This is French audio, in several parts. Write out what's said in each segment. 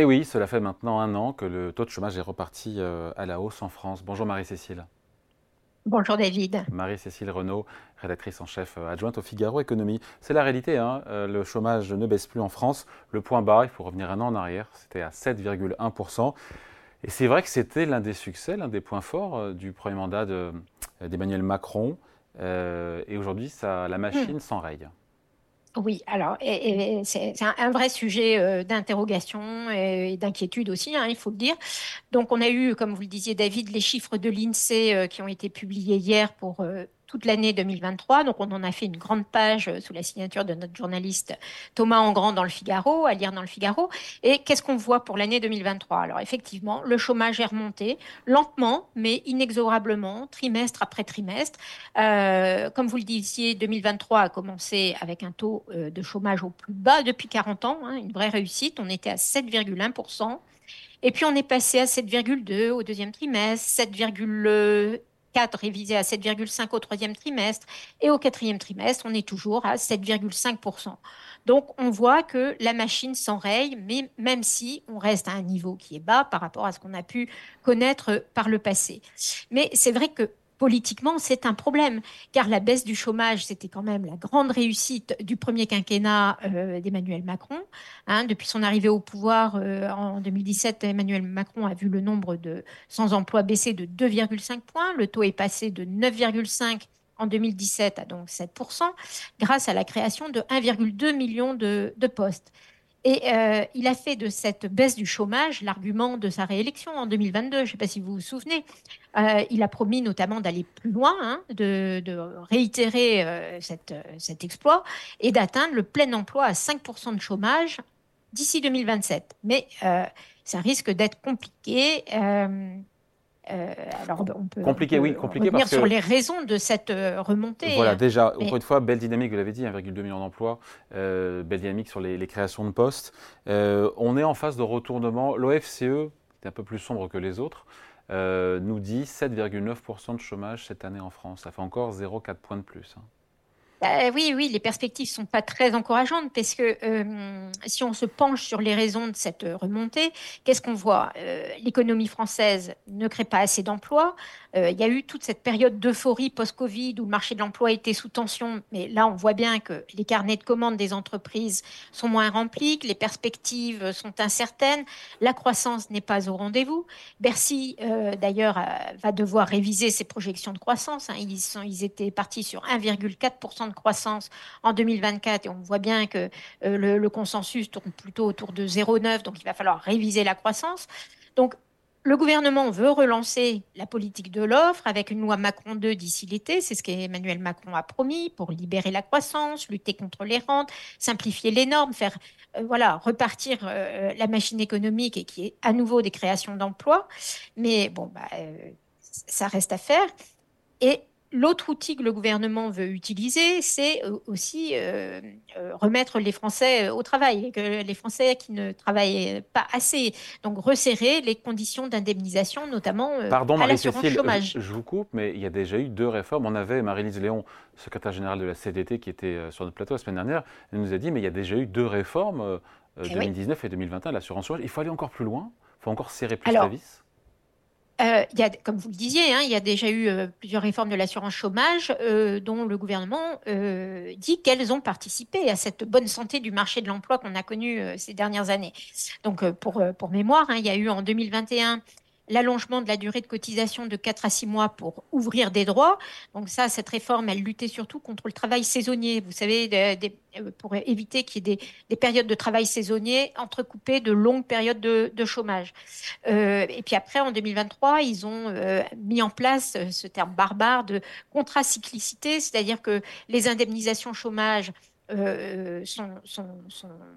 Et oui, cela fait maintenant un an que le taux de chômage est reparti euh, à la hausse en France. Bonjour Marie-Cécile. Bonjour David. Marie-Cécile Renaud, rédactrice en chef euh, adjointe au Figaro Économie. C'est la réalité, hein. euh, le chômage ne baisse plus en France. Le point bas, il faut revenir un an en arrière, c'était à 7,1%. Et c'est vrai que c'était l'un des succès, l'un des points forts du premier mandat d'Emmanuel Macron. et aujourd'hui, la machine hmm. s'enraye. Oui, alors c'est un, vrai sujet euh, d'interrogation et, d'inquiétude aussi, hein, il faut le dire. Donc on a eu, comme vous le disiez David, les chiffres de l'INSEE euh, qui ont été publiés hier pour euh, toute l'année 2023. Donc, on en a fait une grande page euh, sous la signature de notre journaliste Thomas Engrand dans le Figaro, à lire dans le Figaro. Et qu'est-ce qu'on voit pour l'année 2023 Alors, effectivement, le chômage est remonté lentement, mais inexorablement, trimestre après trimestre. Euh, comme vous le disiez, 2023 a commencé avec un taux euh, de chômage au plus bas depuis 40 ans, hein, une vraie réussite. On était à 7,1%. Et puis on est passé à 7,2 au deuxième trimestre, 7,1 4 révisé à 7,5 au troisième trimestre et au quatrième trimestre, on est toujours à 7,5%. Donc on voit que la machine s'enraye, mais même si on reste à un niveau qui est bas par rapport à ce qu'on a pu connaître par le passé. Mais c'est vrai que politiquement, c'est un problème, car la baisse du chômage, c'était quand même la grande réussite du premier quinquennat euh, d'Emmanuel Macron. Hein. depuis son arrivée au pouvoir euh, en 2017, Emmanuel Macron a vu le nombre de sans-emploi baisser de 2,5 points. Le taux est passé de 9,5 en 2017 à donc 7%, grâce à la création de 1,2 million de postes. Et euh, il a fait de cette baisse du chômage l'argument de sa réélection en 2022. Je ne sais pas si vous vous souvenez. Euh, il a promis notamment d'aller plus loin, hein, de, réitérer euh, cet exploit et d'atteindre le plein emploi à 5% de chômage d'ici 2027. Mais ça risque d'être compliqué. Euh, alors, on peut, compliqué, oui, compliqué revenir sur les raisons de cette euh, remontée. Voilà, hein. déjà, encore une fois, belle dynamique, vous l'avez dit, 1,2 million d'emplois, euh, belle dynamique sur les, créations de postes. on est en phase de retournement. L'OFCE, est un peu plus sombre que les autres, nous dit 7,9% de chômage cette année en France. Ça fait encore 0,4 points de plus. Hein. Bah, oui, oui, les perspectives sont pas très encourageantes parce que euh, si on se penche sur les raisons de cette remontée, qu'est-ce qu'on voit? Euh, L'économie française ne crée pas assez d'emplois. Euh, il y a eu toute cette période d'euphorie post-Covid où le marché de l'emploi était sous tension, mais là on voit bien que les carnets de commandes des entreprises sont moins remplis, que les perspectives sont incertaines, la croissance n'est pas au rendez-vous. Bercy, d'ailleurs, va devoir réviser ses projections de croissance. Hein. Ils, ils étaient partis sur 1,4% croissance en 2024 et on voit bien que euh, le, consensus tourne plutôt autour de 0,9, donc il va falloir réviser la croissance. Donc le gouvernement veut relancer la politique de l'offre avec une loi Macron 2 d'ici l'été, c'est ce qu'Emmanuel Macron a promis pour libérer la croissance, lutter contre les rentes, simplifier les normes, faire euh, voilà repartir euh, la machine économique et qui est à nouveau des créations d'emplois. Mais bon, bah, ça reste à faire. Et L'autre outil que le gouvernement veut utiliser, c'est euh, aussi euh, euh, remettre les Français au travail, que les Français qui ne travaillent pas assez. Donc resserrer les conditions d'indemnisation, notamment Pardon, à l'assurance chômage. Je, vous coupe, mais il y a déjà eu deux réformes. On avait Marie-Lise Léon, secrétaire générale de la CDT, qui était sur notre plateau la semaine dernière. Elle nous a dit, mais il y a déjà eu deux réformes, 2019 eh et 2021, l'assurance chômage. Il faut aller encore plus loin? Il faut encore serrer plus la vis? Euh, comme vous le disiez, hein, il y a déjà eu euh, plusieurs réformes de l'assurance chômage euh, dont le gouvernement dit qu'elles ont participé à cette bonne santé du marché de l'emploi qu'on a connu ces dernières années. Donc, pour, pour mémoire, hein, il y a eu en 2021 l'allongement de la durée de cotisation de 4 à 6 mois pour ouvrir des droits. Donc ça, cette réforme, elle luttait surtout contre le travail saisonnier. Vous savez, euh, pour éviter qu'il y ait des, périodes de travail saisonnier entrecoupées de longues périodes de, chômage. Euh, et puis après, en 2023, ils ont euh, mis en place ce terme barbare de contracyclicité, c'est-à-dire que les indemnisations chômage euh, sont,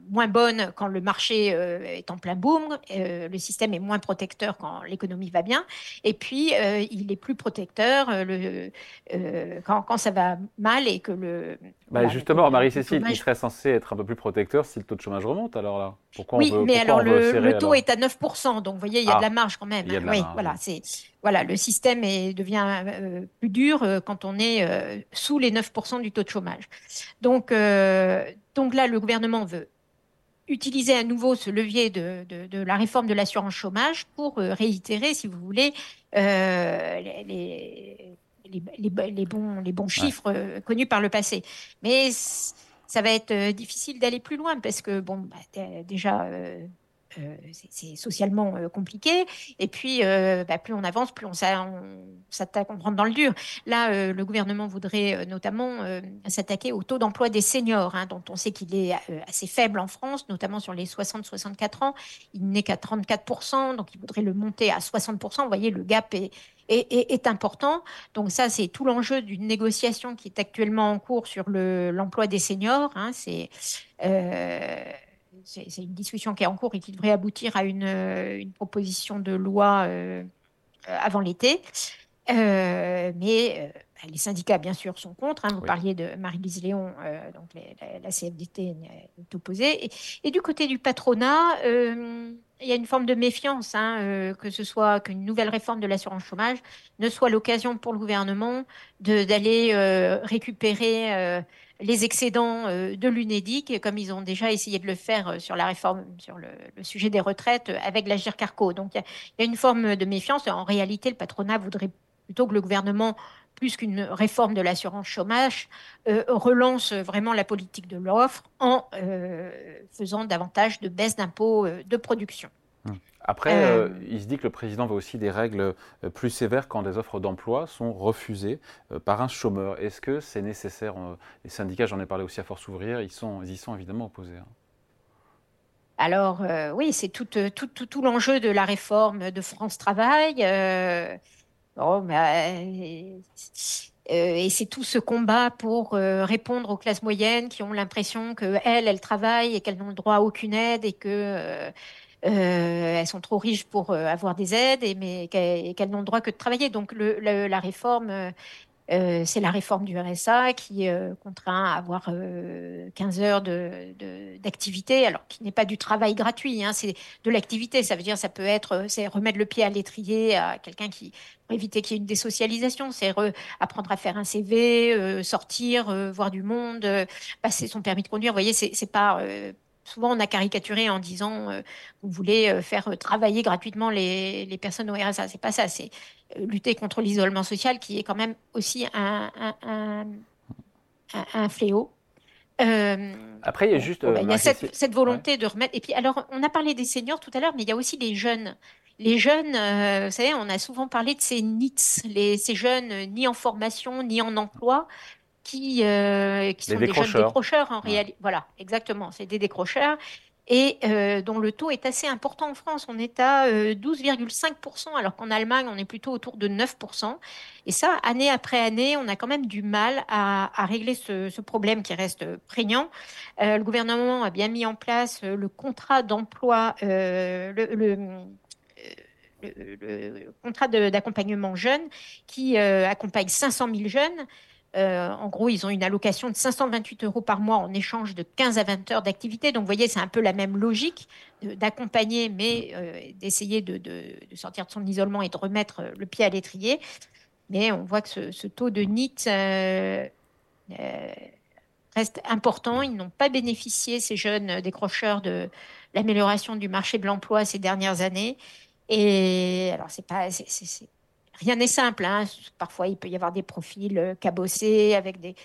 moins bonnes quand le marché euh, est en plein boom, euh, le système est moins protecteur quand l'économie va bien, et puis il est plus protecteur le, quand, ça va mal et que le... Bah, justement, Marie-Cécile, il serait censé être un peu plus protecteur si le taux de chômage remonte, alors là pourquoi Oui, mais alors le, taux est à 9%, donc vous voyez, il y a de la ah, marge quand même. oui, voilà, c'est voilà, le système est, devient euh, plus dur euh, quand on est euh, sous les 9% du taux de chômage. Donc, donc là, le gouvernement veut utiliser à nouveau ce levier de, la réforme de l'assurance chômage pour réitérer, si vous voulez, les, les, bons, les bons chiffres connus par le passé. Mais ça va être difficile d'aller plus loin parce que, bon, bah, déjà, euh, c'est socialement euh, compliqué. Et puis, euh, bah, plus on avance, plus on s'attaque, on rentre dans le dur. Là, le gouvernement voudrait notamment s'attaquer au taux d'emploi des seniors, hein, dont on sait qu'il est assez faible en France, notamment sur les 60-64 ans. Il n'est qu'à 34%, donc il voudrait le monter à 60%. Vous voyez, le gap est, est, important. Donc ça, c'est tout l'enjeu d'une négociation qui est actuellement en cours sur l'emploi des seniors. Hein. C'est c'est une discussion qui est en cours et qui devrait aboutir à une, euh, proposition de loi euh, euh, avant l'été. mais bah, les syndicats, bien sûr, sont contre. Hein. Vous parliez de Marie-Lise Léon, donc la, CFDT est opposée. Et, du côté du patronat, il y a une forme de méfiance, hein, que ce soit qu'une nouvelle réforme de l'assurance chômage ne soit l'occasion pour le gouvernement d'aller récupérer les excédents euh, de l'UNEDIC, comme ils ont déjà essayé de le faire euh, sur la réforme, sur le, sujet des retraites euh, avec la GIRCARCO. Donc il y, a une forme de méfiance. En réalité, le patronat voudrait plutôt que le gouvernement, plus qu'une réforme de l'assurance chômage, relance vraiment la politique de l'offre en faisant davantage de baisse d'impôts de production. Après, euh, euh, il se dit que le président veut aussi des règles euh, plus sévères quand des offres d'emploi sont refusées par un chômeur. Est-ce que c'est nécessaire Les syndicats, j'en ai parlé aussi à Force Ouvrière, ils, sont, ils y sont évidemment opposés. Hein. Alors oui, c'est tout, tout, tout, l'enjeu de la réforme de France Travail. Bon, et c'est tout ce combat pour répondre aux classes moyennes qui ont l'impression qu'elles, elles travaillent et qu'elles n'ont le droit à aucune aide et que euh, elles sont trop riches pour euh, avoir des aides et, mais qu'elles n'ont le droit que de travailler. Donc la réforme, euh, c'est la réforme du RSA qui contraint à avoir 15 heures d'activité, de, alors qui n'est pas du travail gratuit, hein, c'est de l'activité. Ça veut dire, ça peut être, c'est remettre le pied à l'étrier à quelqu'un qui pour éviter qu'il y ait une désocialisation, c'est apprendre à faire un CV, sortir, voir du monde, passer son permis de conduire. Vous voyez, c'est pas souvent on a caricaturé en disant euh, vous voulez euh, faire euh, travailler gratuitement les, personnes au RSA. C'est pas ça, c'est lutter contre l'isolement social qui est quand même aussi un, un, fléau. Après, il y a juste. Bah, il y a cette, volonté de remettre. Et puis, alors, on a parlé des seniors tout à l'heure, mais il y a aussi les jeunes. Les jeunes, vous savez, on a souvent parlé de ces NITS, les, ces jeunes ni en formation, ni en emploi, qui, euh, qui sont des jeunes décrocheurs en réalité. Voilà, exactement, c'est des décrocheurs et euh, dont le taux est assez important en France. On est à 12,5%, euh, alors qu'en Allemagne, on est plutôt autour de 9%. Et ça, année après année, on a quand même du mal à, régler ce, problème qui reste prégnant. le gouvernement a bien mis en place le contrat d'emploi, le, le, contrat d'accompagnement jeune qui accompagne 500 000 jeunes. Euh, en gros, ils ont une allocation de 528 euros par mois en échange de 15 à 20 heures d'activité. Donc, vous voyez, c'est un peu la même logique d'accompagner, mais euh, d'essayer de, sortir de son isolement et de remettre euh, le pied à l'étrier. Mais on voit que ce, taux de NIT reste important. Ils n'ont pas bénéficié, ces jeunes décrocheurs, de l'amélioration du marché de l'emploi ces dernières années. Et alors, c'est pas, rien n'est simple. Hein. Parfois, il peut y avoir des profils euh, cabossés avec des,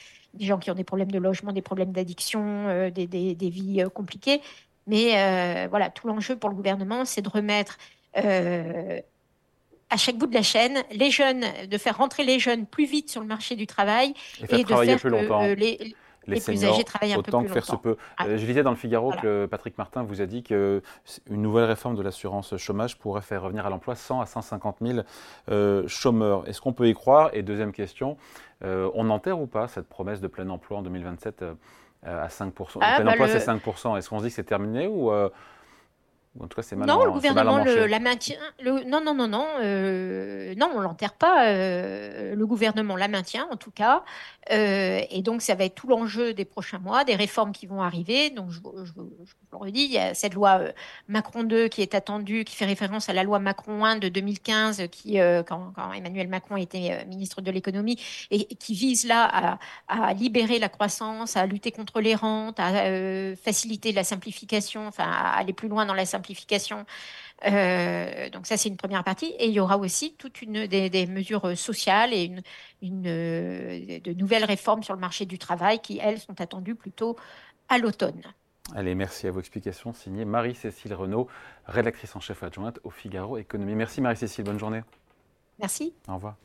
gens qui ont des problèmes de logement, des problèmes d'addiction, euh, des, vies euh, compliquées. Mais voilà, tout l'enjeu pour le gouvernement, c'est de remettre à chaque bout de la chaîne les jeunes, de faire rentrer les jeunes plus vite sur le marché du travail et, de faire plus longtemps. les, les, plus âgés travaillent un peu plus que faire se peut. Ah. Euh, je lisais dans le Figaro que Patrick Martin vous a dit qu'une nouvelle réforme de l'assurance chômage pourrait faire revenir à l'emploi 100 à 150 000 euh, chômeurs. Est-ce qu'on peut y croire? Et deuxième question, euh, on enterre ou pas cette promesse de plein emploi en 2027 à 5 ah, Plein bah, emploi, c'est 5 Est-ce qu'on se dit que c'est terminé ou en tout cas, c'est Non, le gouvernement la maintient. non, non, non, non. Euh, non, on l'enterre pas. Euh, le gouvernement la maintient, en tout cas. Euh, et donc, ça va être tout l'enjeu des prochains mois, des réformes qui vont arriver. Donc, je, je, vous le redis, il y a cette loi Macron 2 qui est attendue, qui fait référence à la loi Macron 1 de 2015, qui, quand, Emmanuel Macron était ministre de l'économie, et qui vise là à, à, libérer la croissance, à lutter contre les rentes, à faciliter la simplification, enfin, à aller plus loin dans la simplification euh, donc ça, c'est une première partie. Et il y aura aussi toute une des, mesures sociales et une, euh, de nouvelles réformes sur le marché du travail qui, elles, sont attendues plutôt à l'automne. Allez, merci à vos explications. Signée Marie-Cécile Renaud, rédactrice en chef adjointe au Figaro Économie. Merci Marie-Cécile, bonne journée. Merci. Au revoir.